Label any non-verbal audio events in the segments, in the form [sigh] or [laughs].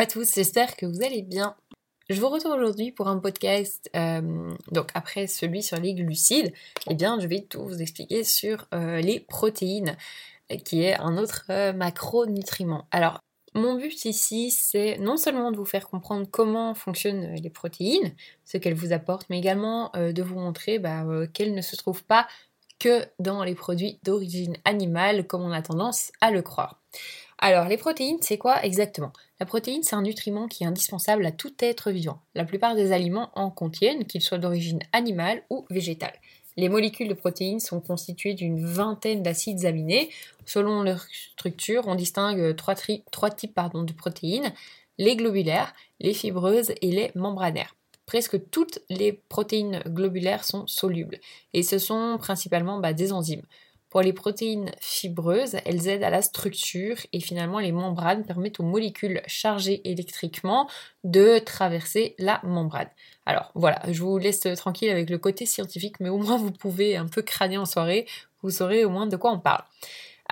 À tous, j'espère que vous allez bien. Je vous retrouve aujourd'hui pour un podcast, euh, donc après celui sur les glucides, eh bien je vais tout vous expliquer sur euh, les protéines, qui est un autre euh, macronutriment. Alors mon but ici, c'est non seulement de vous faire comprendre comment fonctionnent les protéines, ce qu'elles vous apportent, mais également de vous montrer bah, qu'elles ne se trouvent pas que dans les produits d'origine animale, comme on a tendance à le croire. Alors, les protéines, c'est quoi exactement? La protéine, c'est un nutriment qui est indispensable à tout être vivant. La plupart des aliments en contiennent, qu'ils soient d'origine animale ou végétale. Les molécules de protéines sont constituées d'une vingtaine d'acides aminés. Selon leur structure, on distingue trois, types de protéines, les globulaires, les fibreuses et les membranaires. Presque toutes les protéines globulaires sont solubles et ce sont principalement bah, des enzymes. Pour les protéines fibreuses, elles aident à la structure et finalement les membranes permettent aux molécules chargées électriquement de traverser la membrane. Alors voilà, je vous laisse tranquille avec le côté scientifique, mais au moins vous pouvez un peu crâner en soirée, vous saurez au moins de quoi on parle.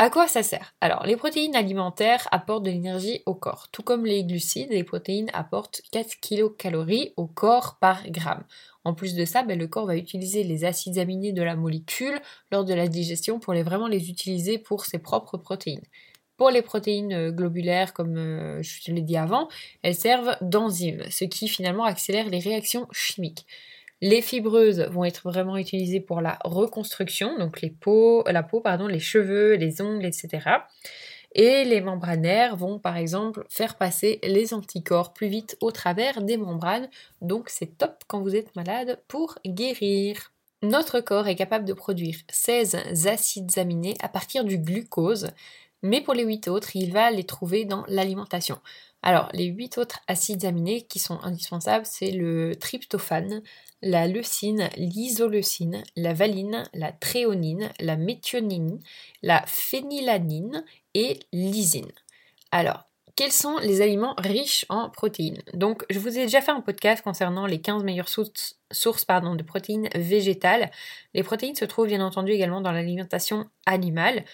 À quoi ça sert? Alors, les protéines alimentaires apportent de l'énergie au corps. Tout comme les glucides, les protéines apportent 4 kcal au corps par gramme. En plus de ça, ben, le corps va utiliser les acides aminés de la molécule lors de la digestion pour vraiment les utiliser pour ses propres protéines. Pour les protéines euh, globulaires, comme euh, je l'ai dit avant, elles servent d'enzymes, ce qui finalement accélère les réactions chimiques. Les fibreuses vont être vraiment utilisées pour la reconstruction, donc les peaux, la peau, pardon, les cheveux, les ongles, etc. Et les membranaires vont par exemple faire passer les anticorps plus vite au travers des membranes, donc c'est top quand vous êtes malade pour guérir. Notre corps est capable de produire 16 acides aminés à partir du glucose, mais pour les 8 autres, il va les trouver dans l'alimentation. Alors, les 8 autres acides aminés qui sont indispensables, c'est le tryptophane, la leucine, l'isoleucine, la valine, la tréonine, la méthionine, la phénylanine et l'isine. Alors, quels sont les aliments riches en protéines? Donc, je vous ai déjà fait un podcast concernant les 15 meilleures sources, de protéines végétales. Les protéines se trouvent bien entendu également dans l'alimentation animale.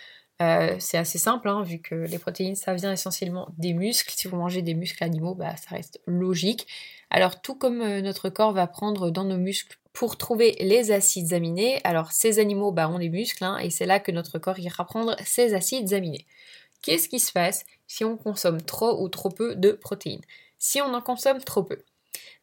Euh, c'est assez simple, hein, vu que les protéines, ça vient essentiellement des muscles. Si vous mangez des muscles animaux, bah, ça reste logique. Alors, tout comme euh, notre corps va prendre dans nos muscles pour trouver les acides aminés, alors ces animaux bah, ont des muscles, hein, et c'est là que notre corps ira prendre ces acides aminés. Qu'est-ce qui se passe si on consomme trop ou trop peu de protéines? Si on en consomme trop peu,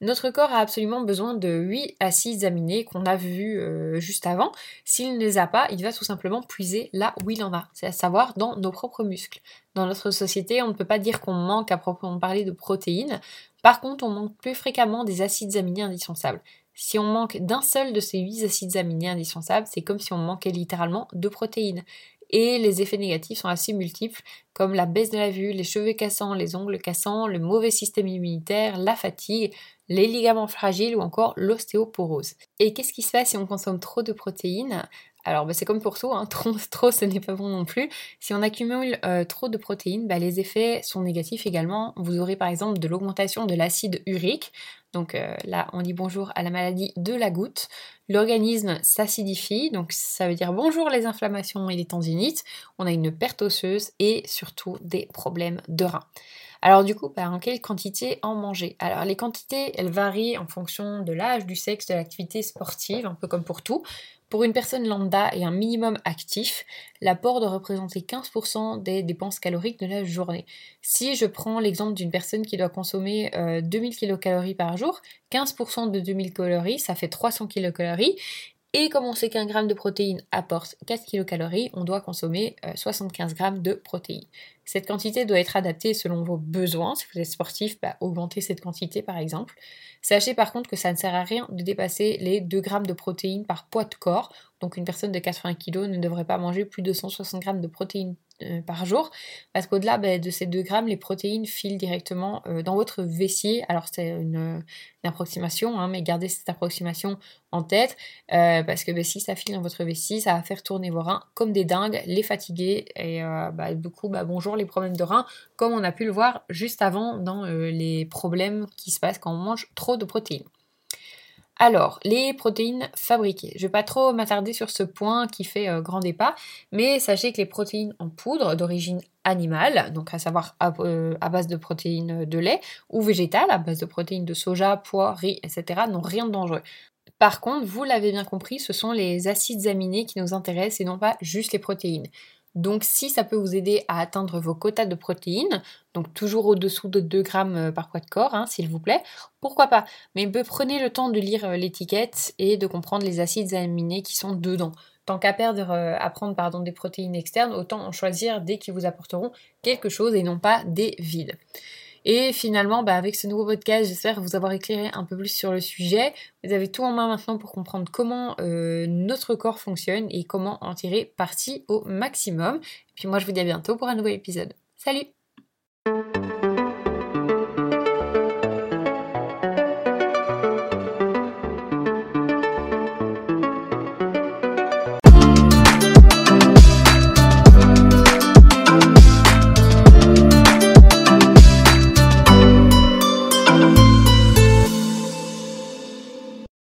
notre corps a absolument besoin de 8 acides aminés qu'on a vus euh, juste avant. S'il ne les a pas, il va tout simplement puiser là où il en a, c'est à savoir dans nos propres muscles. Dans notre société, on ne peut pas dire qu'on manque à proprement parler de protéines. Par contre, on manque plus fréquemment des acides aminés indispensables. Si on manque d'un seul de ces 8 acides aminés indispensables, c'est comme si on manquait littéralement de protéines et les effets négatifs sont assez multiples, comme la baisse de la vue, les cheveux cassants, les ongles cassants, le mauvais système immunitaire, la fatigue, les ligaments fragiles ou encore l'ostéoporose. Et qu'est-ce qui se passe si on consomme trop de protéines? Alors bah, c'est comme pour tout, hein. [laughs] trop, ce n'est pas bon non plus. Si on accumule euh, trop de protéines, bah, les effets sont négatifs également. Vous aurez par exemple de l'augmentation de l'acide urique. Donc euh, là on dit bonjour à la maladie de la goutte. L'organisme s'acidifie, donc ça veut dire bonjour les inflammations et les tendinites. On a une perte osseuse et surtout des problèmes de reins. Alors du coup, bah, en quelle quantité en manger? Alors les quantités, elles varient en fonction de l'âge, du sexe, de l'activité sportive, un peu comme pour tout. Pour une personne lambda et un minimum actif, l'apport doit représenter 15% des dépenses caloriques de la journée. Si je prends l'exemple d'une personne qui doit consommer 2000 euh, kcal par jour, 15% de 2000 calories, ça fait 300 kcal. Et comme on sait qu'un gramme de protéines apporte 4 kcal, on doit consommer 75 euh, grammes de protéines. Cette quantité doit être adaptée selon vos besoins. Si vous êtes sportif, bah, augmentez cette quantité par exemple. Sachez par contre que ça ne sert à rien de dépasser les 2 grammes de protéines par poids de corps. Donc une personne de 80 kg ne devrait pas manger plus de 160 grammes de protéines euh, par jour, parce qu'au-delà bah, de ces 2 grammes, les protéines filent directement euh, dans votre vessie. Alors c'est une, approximation, hein, mais gardez cette approximation en tête, euh, parce que bah, si ça file dans votre vessie, ça va faire tourner vos reins comme des dingues, les fatiguer, et bah, du coup, bonjour les problèmes de reins, comme on a pu le voir juste avant dans les problèmes qui se passent quand on mange trop de protéines. Alors, les protéines fabriquées. Je ne vais pas trop m'attarder sur ce point qui fait euh, grand débat, mais sachez que les protéines en poudre d'origine animale, donc à savoir à, euh, base de protéines de lait, ou végétale, à base de protéines de soja, pois, riz, etc., n'ont rien de dangereux. Par contre, vous l'avez bien compris, ce sont les acides aminés qui nous intéressent et non pas juste les protéines. Donc si ça peut vous aider à atteindre vos quotas de protéines, donc toujours au-dessous de 2 grammes euh, par poids de corps, hein, s'il vous plaît, pourquoi pas? Mais prenez le temps de lire euh, l'étiquette et de comprendre les acides aminés qui sont dedans. Tant qu'à perdre, euh, à prendre des protéines externes, autant en choisir des qui vous apporteront quelque chose et non pas des vides. Et finalement, bah, avec ce nouveau podcast, j'espère vous avoir éclairé un peu plus sur le sujet. Vous avez tout en main maintenant pour comprendre comment euh, notre corps fonctionne et comment en tirer parti au maximum. Et puis moi, je vous dis à bientôt pour un nouvel épisode. Salut